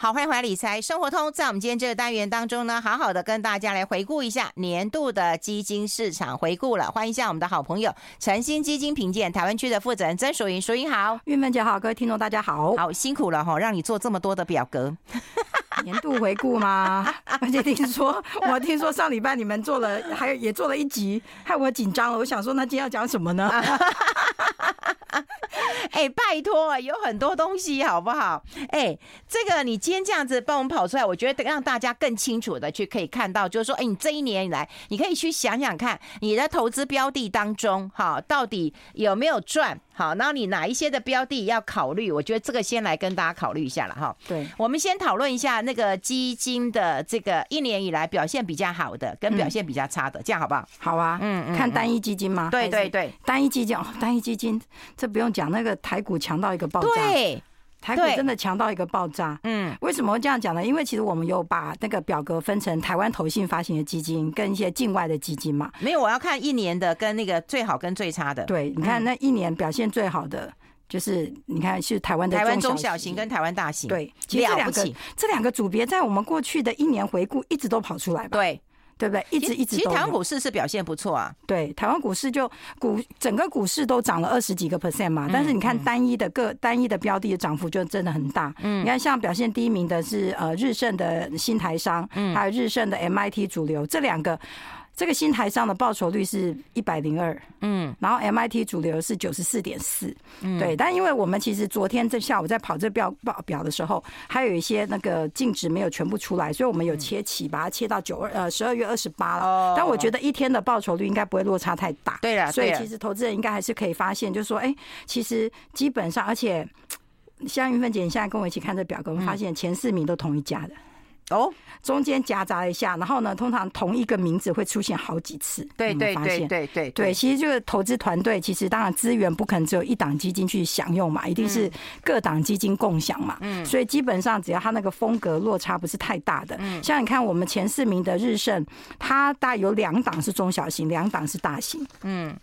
好，欢迎回来理财生活通。在我们今天这个单元当中呢，好好的跟大家来回顾一下年度的基金市场回顾了。欢迎一下我们的好朋友晨星基金评鉴台湾区的负责人曾淑云，淑云好，韵芬姐好，各位听众大家好，好辛苦了哈，让你做这么多的表格，年度回顾吗？而且听说我听说上礼拜你们做了，还有也做了一集，害我紧张了。我想说，那今天要讲什么呢？哎、拜托，有很多东西，好不好？哎、这个你今天这样子帮我们跑出来，我觉得让大家更清楚的去可以看到，就是说，哎、你这一年以来，你可以去想想看，你的投资标的当中，哈，到底有没有赚？好，然后你哪一些的标的要考虑？我觉得这个先来跟大家考虑一下了，哈。对，我们先讨论一下那个基金的这个一年以来表现比较好的跟表现比较差的，嗯、这样好不好？好啊，嗯嗯，看单一基金吗？对对对，单一基金哦，单一基金这不用讲，那个台股强到一个爆炸。对。台股真的强到一个爆炸，嗯，为什么会这样讲呢？因为其实我们有把那个表格分成台湾投信发行的基金跟一些境外的基金嘛。没有，我要看一年的跟那个最好跟最差的。对，你看那一年表现最好的就是你看是台湾的台湾中小型跟台湾大型。对，其实这两个这两个组别在我们过去的一年回顾一直都跑出来吧。对。对不对？一直一直其实台湾股市是表现不错啊。对，台湾股市就股整个股市都涨了二十几个 percent 嘛。但是你看单一的个单一的标的的涨幅就真的很大。嗯，你看像表现第一名的是呃日盛的新台商，嗯，还有日盛的 MIT 主流这两个。这个新台上的报酬率是一百零二，嗯，然后 MIT 主流是九十四点四，嗯，对。但因为我们其实昨天这下午在跑这表报表的时候，还有一些那个净值没有全部出来，所以我们有切起，把它切到九二呃十二月二十八了。哦。但我觉得一天的报酬率应该不会落差太大。对了，所以其实投资人应该还是可以发现，就是说，哎，其实基本上，而且像云芬姐，你现在跟我一起看这表格，我们发现前四名都同一家的。哦，中间夹杂一下，然后呢，通常同一个名字会出现好几次。对对对对对对，其实这个投资团队，其实当然资源不可能只有一档基金去享用嘛，一定是各档基金共享嘛。嗯，所以基本上只要它那个风格落差不是太大的，嗯，像你看我们前四名的日盛，它大概有两档是中小型，两档是大型。嗯。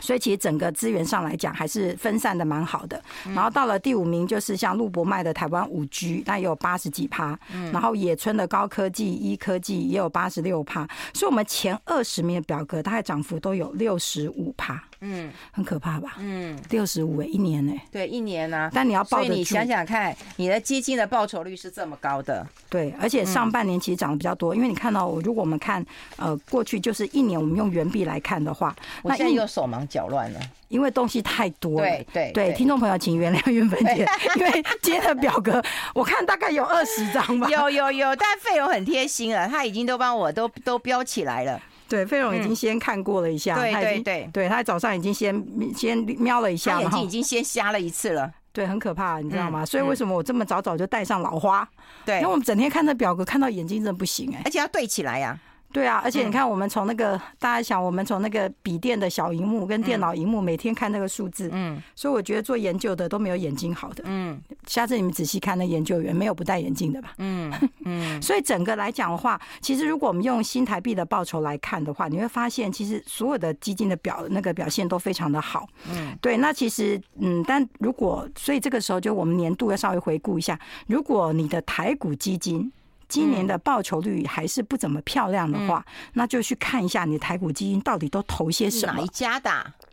所以其实整个资源上来讲还是分散的蛮好的，然后到了第五名就是像陆博迈的台湾五 G，那也有八十几趴，然后野村的高科技、医科技也有八十六趴，所以我们前二十名的表格大概涨幅都有六十五趴。嗯，很可怕吧？嗯，六十五诶，一年呢？对，一年呢。但你要报，所以你想想看，你的基金的报酬率是这么高的。对，而且上半年其实涨得比较多，因为你看到，如果我们看呃过去就是一年，我们用元币来看的话，我现在又手忙脚乱了，因为东西太多了。对对对，听众朋友请原谅韵芬姐，因为今天的表格我看大概有二十张吧。有有有，但费用很贴心了，他已经都帮我都都标起来了。对，费龙已经先看过了一下，对对对，对他早上已经先先瞄了一下，眼睛已经先瞎了一次了，对，很可怕，你知道吗？所以为什么我这么早早就戴上老花？对，因为我们整天看那表格，看到眼睛真的不行哎，而且要对起来呀。对啊，而且你看，我们从那个大家想，我们从那个笔电的小荧幕跟电脑荧幕每天看那个数字，嗯，所以我觉得做研究的都没有眼睛好的，嗯，下次你们仔细看那研究员，没有不戴眼镜的吧？嗯嗯，所以整个来讲的话，其实如果我们用新台币的报酬来看的话，你会发现其实所有的基金的表那个表现都非常的好，嗯，对，那其实嗯，但如果所以这个时候就我们年度要稍微回顾一下，如果你的台股基金。今年的报酬率还是不怎么漂亮的话，那就去看一下你的台股基金到底都投些什么，哪一家的？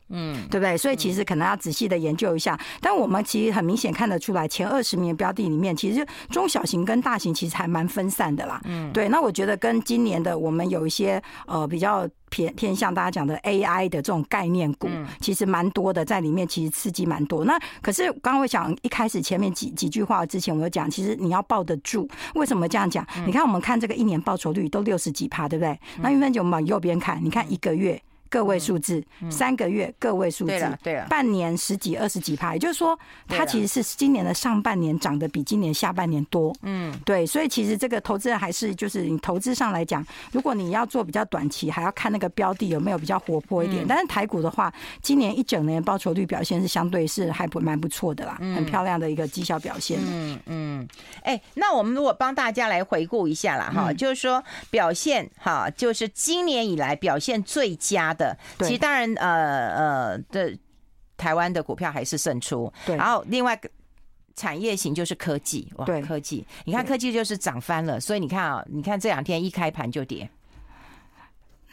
嗯，对不对？所以其实可能要仔细的研究一下。但我们其实很明显看得出来，前二十名的标的里面，其实中小型跟大型其实还蛮分散的啦。嗯，对。那我觉得跟今年的我们有一些呃比较偏偏向大家讲的 AI 的这种概念股，其实蛮多的在里面，其实刺激蛮多。那可是刚刚我想一开始前面几几句话之前，我有讲，其实你要抱得住。为什么这样讲？你看我们看这个一年报酬率都六十几趴，对不对？那韵芬姐，我们往右边看，你看一个月。个位数字，三个月个位数字，对啊，半年十几二十几趴，也就是说，它其实是今年的上半年涨得比今年下半年多。嗯，对，所以其实这个投资人还是就是你投资上来讲，如果你要做比较短期，还要看那个标的有没有比较活泼一点。但是台股的话，今年一整年报酬率表现是相对是还不蛮不错的啦，很漂亮的一个绩效表现。嗯嗯，哎，那我们如果帮大家来回顾一下啦，哈，就是说表现哈，就是今年以来表现最佳的。其实当然，呃呃的台湾的股票还是胜出。对，然后另外产业型就是科技，哇，对。科技，你看科技就是涨翻了，所以你看啊，你看这两天一开盘就跌，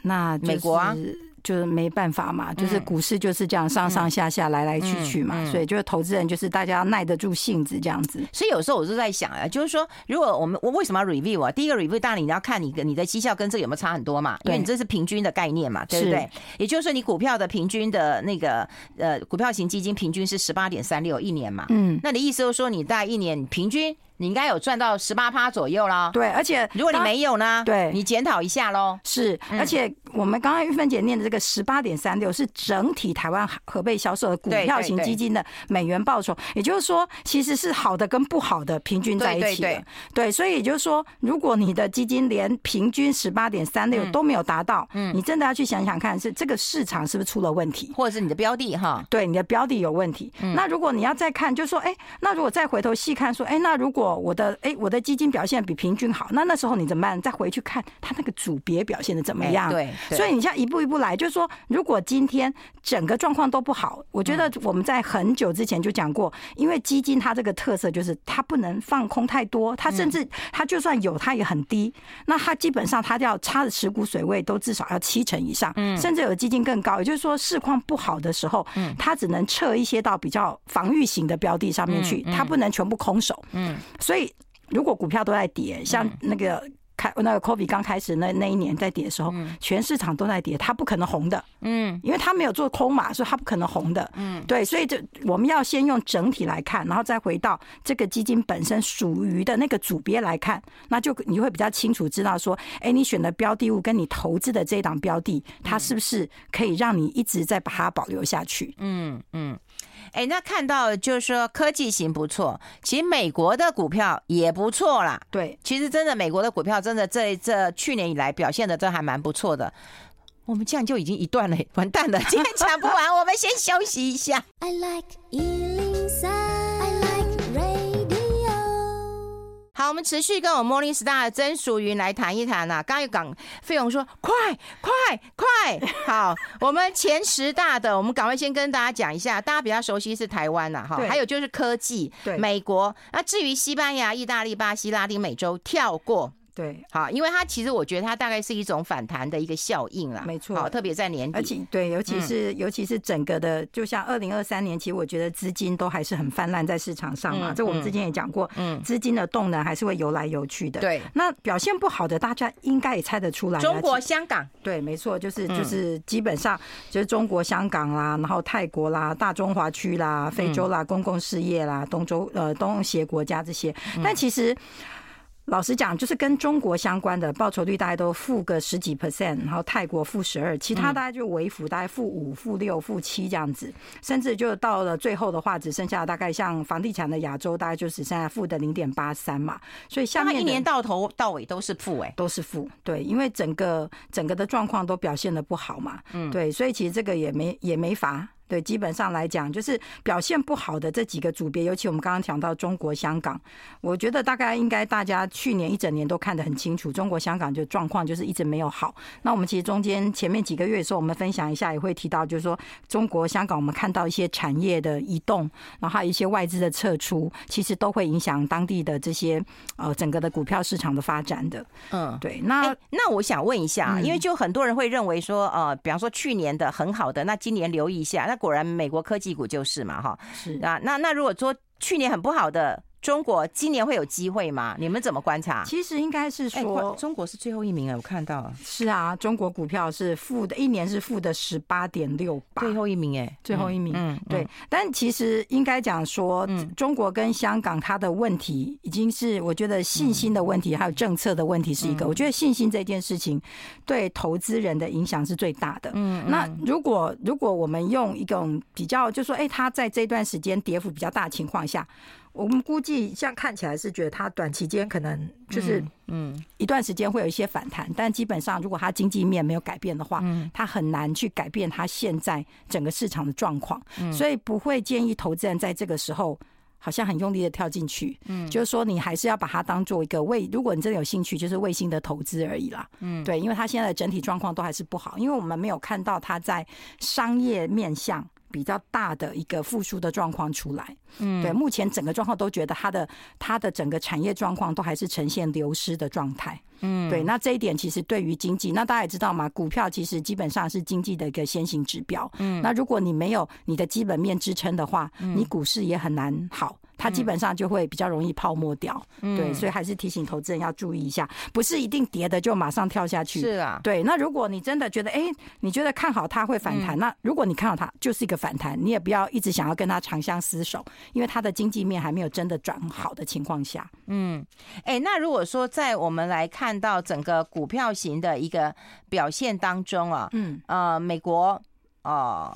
那美国啊。就是没办法嘛，就是股市就是这样上上下下来来去去嘛，所以就是投资人就是大家要耐得住性子这样子。所以有时候我就在想啊，就是说，如果我们我为什么要 review 啊？第一个 review 当然你要看你的你的绩效跟这个有没有差很多嘛，因为你这是平均的概念嘛，对不对？也就是说，你股票的平均的那个呃股票型基金平均是十八点三六一年嘛，嗯，那你意思就是说你大概一年平均。你应该有赚到十八趴左右啦。对，而且如果你没有呢？对，你检讨一下喽。是，而且我们刚刚玉芬姐念的这个十八点三六是整体台湾合备销售的股票型基金的美元报酬，也就是说，其实是好的跟不好的平均在一起的。对，所以也就是说，如果你的基金连平均十八点三六都没有达到，嗯，你真的要去想想看，是这个市场是不是出了问题，或者是你的标的哈？对，你的标的有问题。那如果你要再看，就是说，哎，那如果再回头细看，说，哎，那如果我的，哎，我的基金表现比平均好，那那时候你怎么办？再回去看它那个组别表现的怎么样？对，所以你像一步一步来，就是说，如果今天整个状况都不好，我觉得我们在很久之前就讲过，因为基金它这个特色就是它不能放空太多，它甚至它就算有它也很低，那它基本上它要插的持股水位都至少要七成以上，甚至有的基金更高。也就是说，市况不好的时候，它只能撤一些到比较防御型的标的上面去，它不能全部空手。嗯，所以。如果股票都在跌，像那个开那个 COVID 刚开始那那一年在跌的时候，全市场都在跌，它不可能红的，嗯，因为它没有做空嘛，所以它不可能红的，嗯，对，所以就我们要先用整体来看，然后再回到这个基金本身属于的那个组别来看，那就你会比较清楚知道说，哎，你选的标的物跟你投资的这一档标的，它是不是可以让你一直在把它保留下去？嗯嗯。哎、欸，那看到就是说科技型不错，其实美国的股票也不错啦。对，其实真的美国的股票真的这这去年以来表现的都还蛮不错的。我们这样就已经一段了，完蛋了，今天讲不完，我们先休息一下。I like 好，我们持续跟我们 Morningstar 的曾淑云来谈一谈呐、啊。刚刚有讲费勇说快快快，好，我们前十大的，我们赶快先跟大家讲一下，大家比较熟悉是台湾呐，哈，还有就是科技，对，美国。那至于西班牙、意大利、巴西、拉丁美洲，跳过。对，好，因为它其实我觉得它大概是一种反弹的一个效应啦，没错，好，特别在年底，而且对，尤其是、嗯、尤其是整个的，就像二零二三年，其实我觉得资金都还是很泛滥在市场上嘛，嗯、这我们之前也讲过，嗯，资金的动能还是会游来游去的，对，那表现不好的，大家应该也猜得出来，中国香港，对，没错，就是就是基本上就是中国香港啦，然后泰国啦，大中华区啦，非洲啦，公共事业啦，东洲呃东协国家这些，但其实。老实讲，就是跟中国相关的报酬率大概都负个十几 percent，然后泰国负十二，其他大概就微负，大概负五、负六、负七这样子，甚至就到了最后的话，只剩下大概像房地产的亚洲，大概就只剩下负的零点八三嘛。所以下面一年到头到尾都是负，哎，都是负。对，因为整个整个的状况都表现的不好嘛。嗯，对，所以其实这个也没也没法。对，基本上来讲，就是表现不好的这几个组别，尤其我们刚刚讲到中国香港，我觉得大概应该大家去年一整年都看得很清楚，中国香港就状况就是一直没有好。那我们其实中间前面几个月的时候，我们分享一下也会提到，就是说中国香港我们看到一些产业的移动，然后还有一些外资的撤出，其实都会影响当地的这些呃整个的股票市场的发展的。嗯，对。那、欸、那我想问一下，因为就很多人会认为说，呃，比方说去年的很好的，那今年留意一下。那果然，美国科技股就是嘛，哈，是啊，那那如果说去年很不好的。中国今年会有机会吗？你们怎么观察？其实应该是说，欸、中国是最后一名啊，我看到了。是啊，中国股票是负的，一年是负的十八点六八，最后一名哎，最后一名。嗯，对。但其实应该讲说，中国跟香港它的问题已经是，我觉得信心的问题，还有政策的问题是一个。我觉得信心这件事情对投资人的影响是最大的。嗯，那如果如果我们用一种比较，就说，哎，它在这段时间跌幅比较大的情况下。我们估计，像看起来是觉得它短期间可能就是嗯一段时间会有一些反弹，但基本上如果它经济面没有改变的话，它很难去改变它现在整个市场的状况，所以不会建议投资人在这个时候好像很用力的跳进去。嗯，就是说你还是要把它当做一个卫，如果你真的有兴趣，就是卫星的投资而已啦。嗯，对，因为它现在的整体状况都还是不好，因为我们没有看到它在商业面向。比较大的一个复苏的状况出来。嗯，对，目前整个状况都觉得它的它的整个产业状况都还是呈现流失的状态。嗯，对，那这一点其实对于经济，那大家也知道嘛，股票其实基本上是经济的一个先行指标。嗯，那如果你没有你的基本面支撑的话，你股市也很难好。它基本上就会比较容易泡沫掉，嗯、对，所以还是提醒投资人要注意一下，不是一定跌的就马上跳下去。是啊，对。那如果你真的觉得，哎、欸，你觉得看好它会反弹，嗯、那如果你看好它就是一个反弹，你也不要一直想要跟它长相厮守，因为它的经济面还没有真的转好的情况下。嗯，哎、欸，那如果说在我们来看到整个股票型的一个表现当中啊，嗯，呃，美国，呃，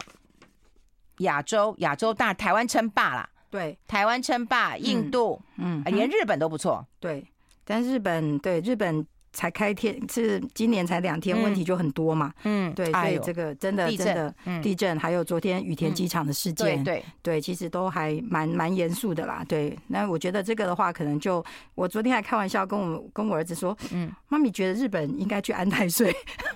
亚洲，亚洲大台湾称霸啦。对，台湾称霸，印度，嗯，嗯连日本都不错。对，但日本，对日本。才开天是今年才两天，问题就很多嘛。嗯，对，所以这个真的真的地震，还有昨天羽田机场的事件，对对，其实都还蛮蛮严肃的啦。对，那我觉得这个的话，可能就我昨天还开玩笑跟我跟我儿子说，嗯，妈咪觉得日本应该去安太岁。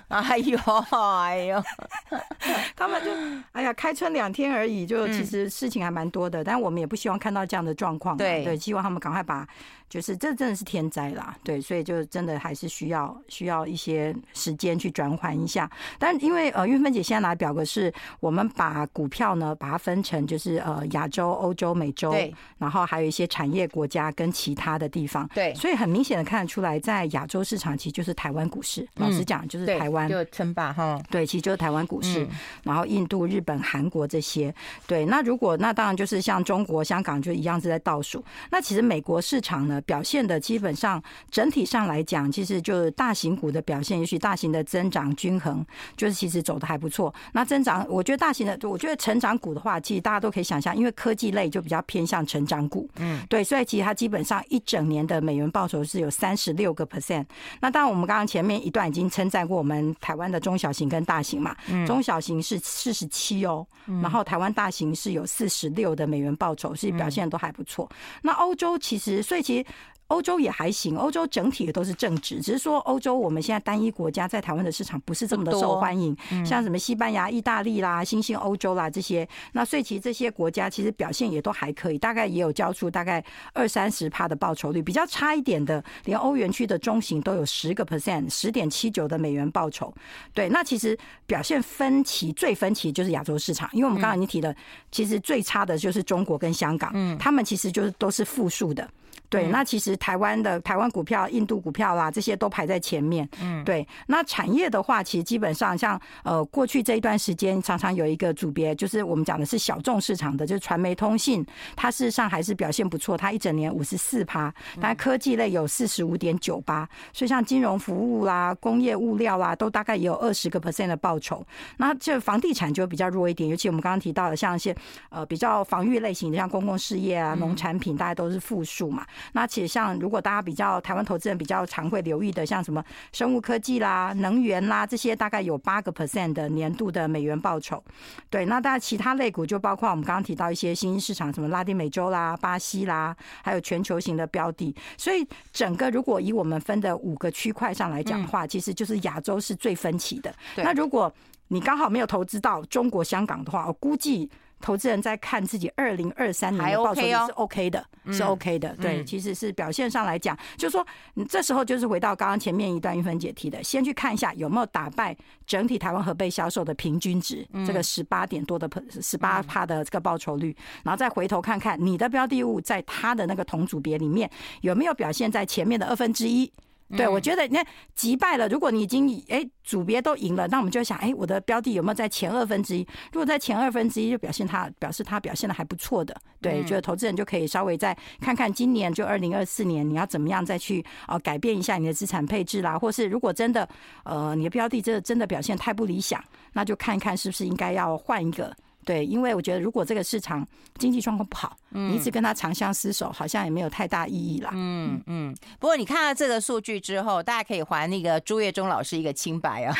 哎 呦哎呦，他们就哎呀，开春两天而已，就其实事情还蛮多的，但我们也不希望看到这样的状况。对对，希望他们赶快把。就是这真的是天灾啦，对，所以就真的还是需要需要一些时间去转换一下。但因为呃，玉芬姐现在拿表格是，我们把股票呢把它分成就是呃亚洲、欧洲、美洲，对，然后还有一些产业国家跟其他的地方，对，所以很明显的看得出来，在亚洲市场其实就是台湾股市。老实讲，就是台湾就称霸哈，对，其实就是台湾股市。然后印度、日本、韩国这些，对，那如果那当然就是像中国、香港就一样是在倒数。那其实美国市场呢？表现的基本上整体上来讲，其实就是大型股的表现，也许大型的增长均衡，就是其实走的还不错。那增长，我觉得大型的，我觉得成长股的话，其实大家都可以想象，因为科技类就比较偏向成长股，嗯，对，所以其实它基本上一整年的美元报酬是有三十六个 percent。那当然，我们刚刚前面一段已经称赞过我们台湾的中小型跟大型嘛，中小型是四十七哦，然后台湾大型是有四十六的美元报酬，所以表现都还不错。那欧洲其实，所以其实。欧洲也还行，欧洲整体也都是正值，只是说欧洲我们现在单一国家在台湾的市场不是这么的受欢迎，像什么西班牙、意大利啦、新兴欧洲啦这些，那所以其实这些国家其实表现也都还可以，大概也有交出大概二三十趴的报酬率，比较差一点的，连欧元区的中型都有十个 percent，十点七九的美元报酬。对，那其实表现分歧最分歧就是亚洲市场，因为我们刚刚已经提了，其实最差的就是中国跟香港，嗯，他们其实就是都是负数的。对，那其实台湾的台湾股票、印度股票啦，这些都排在前面。嗯，对。那产业的话，其实基本上像呃过去这一段时间，常常有一个组别，就是我们讲的是小众市场的，就是传媒通信，它事实上还是表现不错，它一整年五十四趴，但科技类有四十五点九八，所以像金融服务啦、工业物料啦，都大概也有二十个 percent 的报酬。那这房地产就比较弱一点，尤其我们刚刚提到的，像一些呃比较防御类型的，像公共事业啊、农产品，大概都是负数嘛。那其实像如果大家比较台湾投资人比较常会留意的，像什么生物科技啦、能源啦这些，大概有八个 percent 的年度的美元报酬。对，那大家其他类股就包括我们刚刚提到一些新兴市场，什么拉丁美洲啦、巴西啦，还有全球型的标的。所以整个如果以我们分的五个区块上来讲的话，其实就是亚洲是最分歧的。那如果你刚好没有投资到中国香港的话，我估计。投资人在看自己二零二三年的报酬率是 OK 的，是 OK 的。对，其实是表现上来讲，就是说，你这时候就是回到刚刚前面一段韵芬姐提的，先去看一下有没有打败整体台湾核备销售的平均值，这个十八点多的十八趴的这个报酬率，然后再回头看看你的标的物在它的那个同组别里面有没有表现在前面的二分之一。对，我觉得你看击败了。如果你已经哎组别都赢了，那我们就想哎，我的标的有没有在前二分之一？如果在前二分之一，就表现它表示它表现的还不错的。对，就是投资人就可以稍微再看看今年就二零二四年你要怎么样再去啊改变一下你的资产配置啦，或是如果真的呃你的标的真的真的表现太不理想，那就看一看是不是应该要换一个。对，因为我觉得如果这个市场经济状况不好，你一直跟他长相厮守，好像也没有太大意义啦。嗯嗯。不过你看到这个数据之后，大家可以还那个朱月忠老师一个清白啊，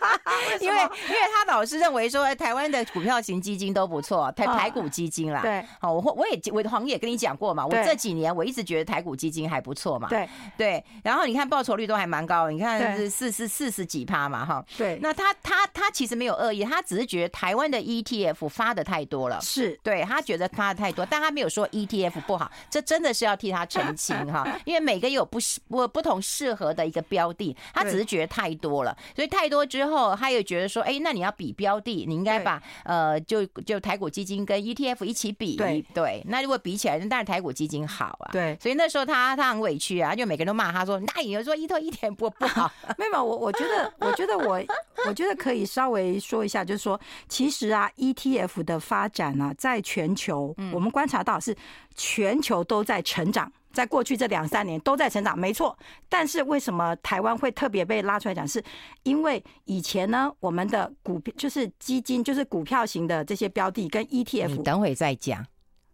因为因为他老是认为说台湾的股票型基金都不错，台台股基金啦。对。好，我我也我好像也跟你讲过嘛，我这几年我一直觉得台股基金还不错嘛。对对。然后你看报酬率都还蛮高，你看是四十四十几趴嘛哈。对。那他他他其实没有恶意，他只是觉得台湾的 ETF。ETF 发的太多了，是。对他觉得发的太多，但他没有说 ETF 不好，这真的是要替他澄清哈，因为每个有不适不不同适合的一个标的，他只是觉得太多了，所以太多之后，他又觉得说，哎，那你要比标的，你应该把呃就就台股基金跟 ETF 一起比，对。对，那如果比起来，那当然台股基金好啊，对，所以那时候他他很委屈啊，就每个人都骂他说，那有人说 ETF 一点不不好，没有，我我觉得我觉得我我觉得可以稍微说一下，就是说，其实啊，ETF 的发展啊，在全球我们观察到是全球都在成长。在过去这两三年都在成长，没错。但是为什么台湾会特别被拉出来讲？是因为以前呢，我们的股票就是基金，就是股票型的这些标的跟 ETF。你等会再讲。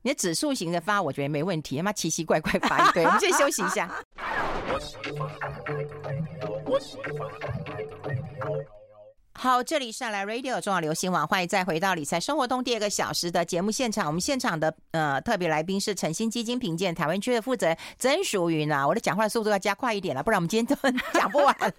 你的指数型的发，我觉得没问题。他妈奇奇怪怪发一堆，我们先休息一下。好，这里是来 Radio 中广流行网，欢迎再回到理财生活通第二个小时的节目现场。我们现场的呃特别来宾是诚心基金评鉴台湾区的负责人曾淑云啊。我的讲话速度要加快一点了，不然我们今天都 讲不完了。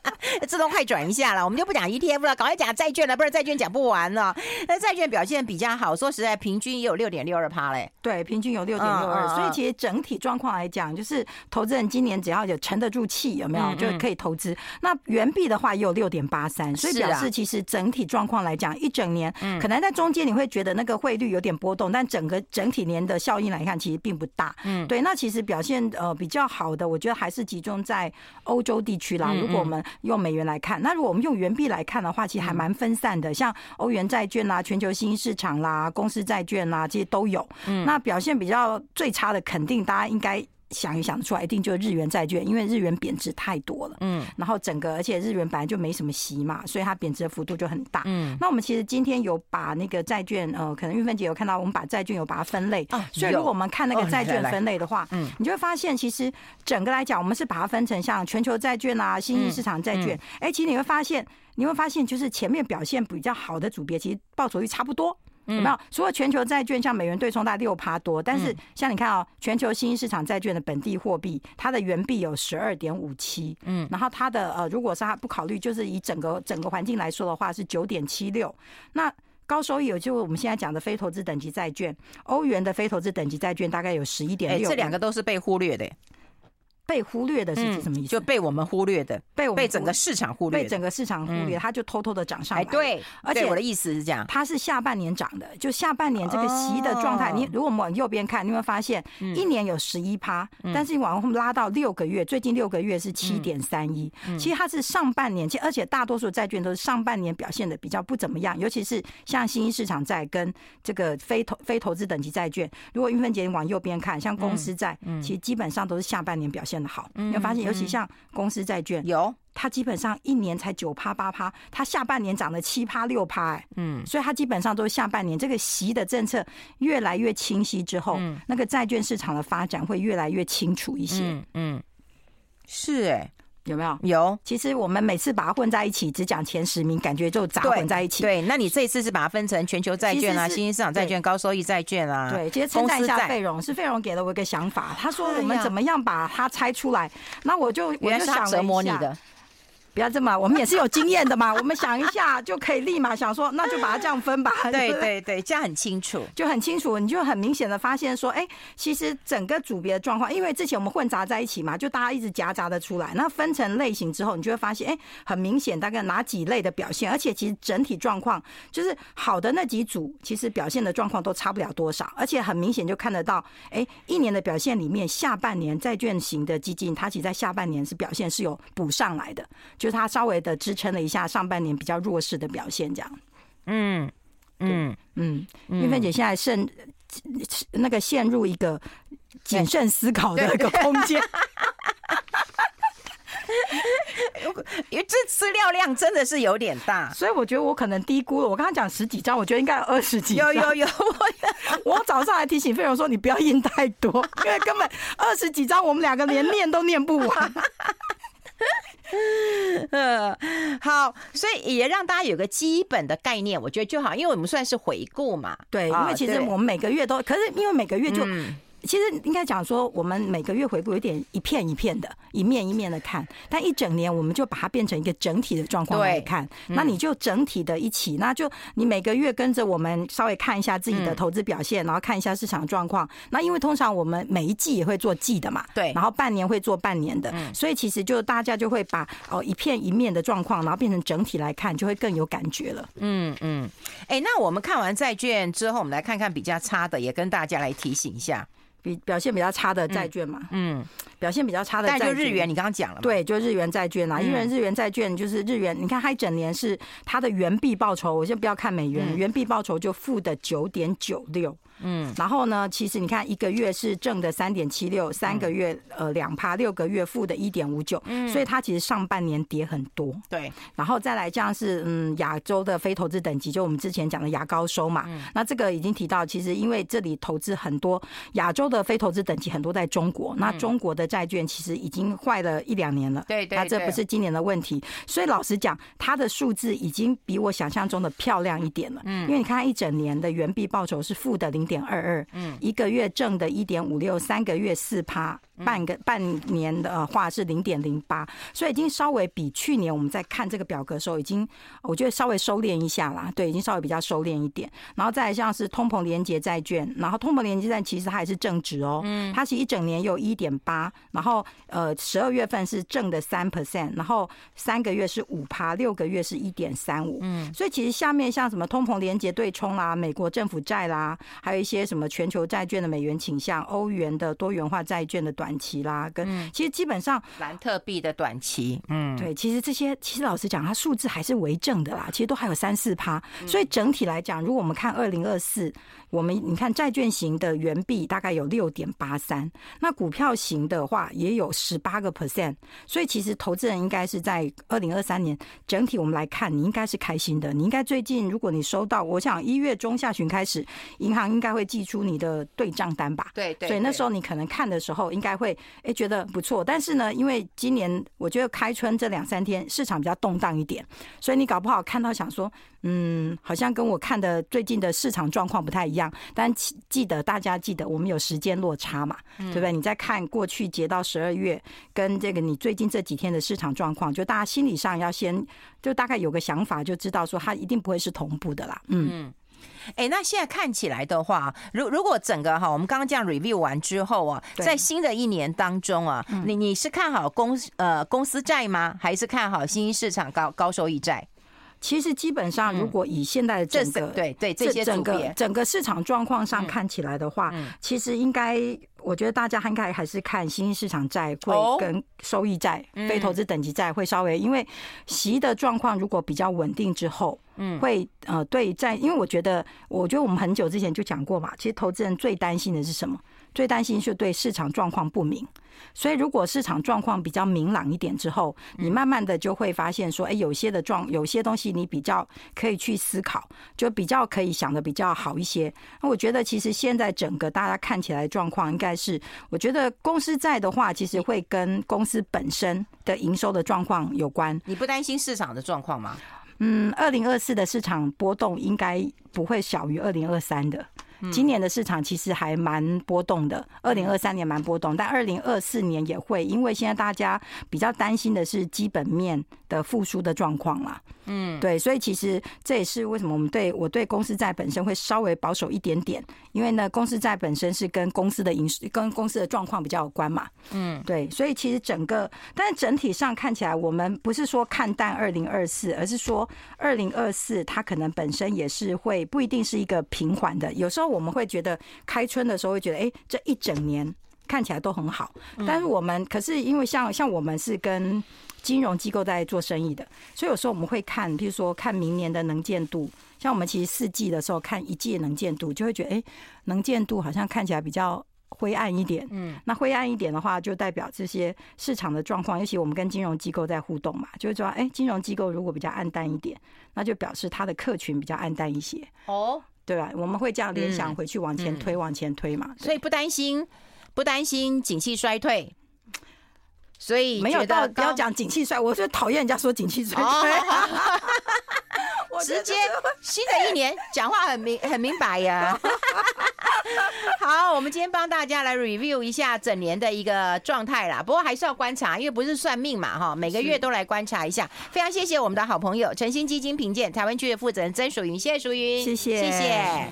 自动快转一下了，我们就不讲 ETF 了，赶快讲债券了，不然债券讲不完了。那债券表现比较好，说实在，平均也有六点六二趴嘞。对，平均有六点六二，所以其实整体状况来讲，就是投资人今年只要有沉得住气，有没有就可以投资。那元币的话也有六点八三，所以表示其实。是整体状况来讲，一整年可能在中间你会觉得那个汇率有点波动，但整个整体年的效应来看，其实并不大。嗯，对。那其实表现呃比较好的，我觉得还是集中在欧洲地区啦。如果我们用美元来看，那如果我们用元币来看的话，其实还蛮分散的。像欧元债券啦、全球新兴市场啦、公司债券啦，这些都有。嗯，那表现比较最差的，肯定大家应该。想也想得出来，一定就是日元债券，因为日元贬值太多了。嗯，然后整个，而且日元本来就没什么息嘛，所以它贬值的幅度就很大。嗯，那我们其实今天有把那个债券，呃，可能玉芬姐有看到，我们把债券有把它分类。啊，所以如果我们看那个债券分类的话，嗯，你就会发现，其实整个来讲，我们是把它分成像全球债券啊、新兴市场债券。哎，其实你会发现，你会发现，就是前面表现比较好的组别，其实报酬率差不多。有没有？除了全球债券，像美元对冲大概六趴多，但是像你看哦，全球新兴市场债券的本地货币，它的元币有十二点五七，嗯，然后它的呃，如果是它不考虑，就是以整个整个环境来说的话，是九点七六。那高收益有就是我们现在讲的非投资等级债券，欧元的非投资等级债券大概有十一点六，这两个都是被忽略的。被忽略的是指什么意思？就被我们忽略的，被我们被整个市场忽略，被整个市场忽略，它就偷偷的涨上来。对，而且我的意思是这样，它是下半年涨的，就下半年这个息的状态。你如果我们往右边看，你会发现一年有十一趴，但是你往后拉到六个月，最近六个月是七点三一。其实它是上半年，其实而且大多数债券都是上半年表现的比较不怎么样，尤其是像新兴市场债跟这个非投非投资等级债券。如果韵芬姐你往右边看，像公司债，其实基本上都是下半年表现的好。你会发现。尤其像公司债券，有它基本上一年才九趴八趴，它下半年涨了七趴六趴，哎，嗯，所以它基本上都是下半年这个息的政策越来越清晰之后，那个债券市场的发展会越来越清楚一些，嗯，是哎，有没有？有。其实我们每次把它混在一起，只讲前十名，感觉就杂混在一起。对，那你这一次是把它分成全球债券啊、新兴市场债券、高收益债券啊？对，其实称赞一下费荣，是费荣给了我一个想法，他说我们怎么样把它拆出来？那我就我就想折磨你的。不要这么，我们也是有经验的嘛。我们想一下就可以立马想说，那就把它这样分吧。对对对，这样很清楚，就很清楚。你就很明显的发现说，哎，其实整个组别的状况，因为之前我们混杂在一起嘛，就大家一直夹杂的出来。那分成类型之后，你就会发现，哎，很明显大概哪几类的表现，而且其实整体状况就是好的那几组，其实表现的状况都差不了多少。而且很明显就看得到，哎，一年的表现里面，下半年债券型的基金，它其实在下半年是表现是有补上来的。就是它稍微的支撑了一下上半年比较弱势的表现，这样。嗯嗯嗯，玉芬姐现在剩那个陷入一个谨慎思考的一个空间。因为这资料量真的是有点大，所以我觉得我可能低估了。我刚刚讲十几张，我觉得应该有二十几张。有有有，我 我早上还提醒费荣说，你不要印太多，因为根本二十几张我们两个连念都念不完。嗯，好，所以也让大家有个基本的概念，我觉得就好，因为我们算是回顾嘛。对，因为其实我们每个月都，可是因为每个月就其实应该讲说，我们每个月回顾有点一片一片的，一面一面的看，但一整年我们就把它变成一个整体的状况来看。那你就整体的一起，那就你每个月跟着我们稍微看一下自己的投资表现，然后看一下市场状况。那因为通常我们每一季也会做季的嘛，对，然后半年会做半年的，所以其实就大家就会把哦一片一面的状况，然后变成整体来看，就会更有感觉了。嗯嗯，哎，那我们看完债券之后，我们来看看比较差的，也跟大家来提醒一下。比表现比较差的债券嘛，嗯，表现比较差的债券，就日元，你刚刚讲了嘛，对，就日元债券啊，因为日元债券就是日元，你看它一整年是它的元币报酬，我先不要看美元，元币报酬就负的九点九六。嗯，然后呢，其实你看，一个月是正的三点七六，三个月呃两趴，六个月负的一点五九，嗯，所以它其实上半年跌很多。对，然后再来这样是嗯亚洲的非投资等级，就我们之前讲的牙膏收嘛，那这个已经提到，其实因为这里投资很多亚洲的非投资等级很多在中国，那中国的债券其实已经坏了一两年了，对对，那这不是今年的问题，所以老实讲，它的数字已经比我想象中的漂亮一点了，嗯，因为你看它一整年的原币报酬是负的零点二二，嗯，一个月正的一点五六，三个月四趴。半个半年的话是零点零八，所以已经稍微比去年我们在看这个表格的时候，已经我觉得稍微收敛一下啦。对，已经稍微比较收敛一点。然后再来像是通膨连结债券，然后通膨连结债其实它也是正值哦，嗯，它是一整年有一点八，然后呃十二月份是正的三 percent，然后三个月是五趴，六个月是一点三五，嗯，所以其实下面像什么通膨连结对冲啦、美国政府债啦，还有一些什么全球债券的美元倾向、欧元的多元化债券的短。短期啦，跟其实基本上兰特币的短期，嗯，对，其实这些其实老实讲，它数字还是为正的啦，其实都还有三四趴，所以整体来讲，如果我们看二零二四。我们你看债券型的元币大概有六点八三，那股票型的话也有十八个 percent，所以其实投资人应该是在二零二三年整体我们来看，你应该是开心的。你应该最近如果你收到，我想一月中下旬开始，银行应该会寄出你的对账单吧？对对。所以那时候你可能看的时候应该会哎觉得不错，但是呢，因为今年我觉得开春这两三天市场比较动荡一点，所以你搞不好看到想说。嗯，好像跟我看的最近的市场状况不太一样，但记得大家记得，我们有时间落差嘛，对不对？你再看过去截到十二月，跟这个你最近这几天的市场状况，就大家心理上要先就大概有个想法，就知道说它一定不会是同步的啦。嗯，哎，那现在看起来的话，如如果整个哈，我们刚刚这样 review 完之后啊，在新的一年当中啊，你你是看好公呃公司债吗？还是看好新兴市场高高收益债？其实基本上，如果以现在的整个对对这些整个整个市场状况上看起来的话，其实应该，我觉得大家应该还是看新兴市场债会跟收益债、非投资等级债会稍微，因为息的状况如果比较稳定之后，嗯，会呃对债，因为我觉得，我觉得我们很久之前就讲过嘛，其实投资人最担心的是什么？最担心是对市场状况不明。所以，如果市场状况比较明朗一点之后，你慢慢的就会发现说，哎，有些的状，有些东西你比较可以去思考，就比较可以想的比较好一些。那我觉得，其实现在整个大家看起来的状况，应该是，我觉得公司在的话，其实会跟公司本身的营收的状况有关。你不担心市场的状况吗？嗯，二零二四的市场波动应该不会小于二零二三的。今年的市场其实还蛮波动的，二零二三年蛮波动，但二零二四年也会，因为现在大家比较担心的是基本面的复苏的状况啦。嗯，对，所以其实这也是为什么我们对我对公司债本身会稍微保守一点点，因为呢，公司债本身是跟公司的营跟公司的状况比较有关嘛。嗯，对，所以其实整个，但是整体上看起来，我们不是说看淡二零二四，而是说二零二四它可能本身也是会不一定是一个平缓的，有时候我们会觉得开春的时候会觉得，哎，这一整年看起来都很好，但是我们可是因为像像我们是跟。金融机构在做生意的，所以有时候我们会看，譬如说看明年的能见度。像我们其实四季的时候看一季能见度，就会觉得，哎，能见度好像看起来比较灰暗一点。嗯，那灰暗一点的话，就代表这些市场的状况。尤其我们跟金融机构在互动嘛，就是说，哎，金融机构如果比较暗淡一点，那就表示它的客群比较暗淡一些。哦，对吧？我们会这样联想回去往前推，往前推嘛。所以不担心，不担心景气衰退。所以没有到不要讲景气衰，我是讨厌人家说景气衰退。直接新的一年讲话很明很明白呀。好，我们今天帮大家来 review 一下整年的一个状态啦。不过还是要观察，因为不是算命嘛，哈，每个月都来观察一下。非常谢谢我们的好朋友诚心基金评鉴台湾区的负责人曾淑云，谢谢淑云，谢谢，谢谢。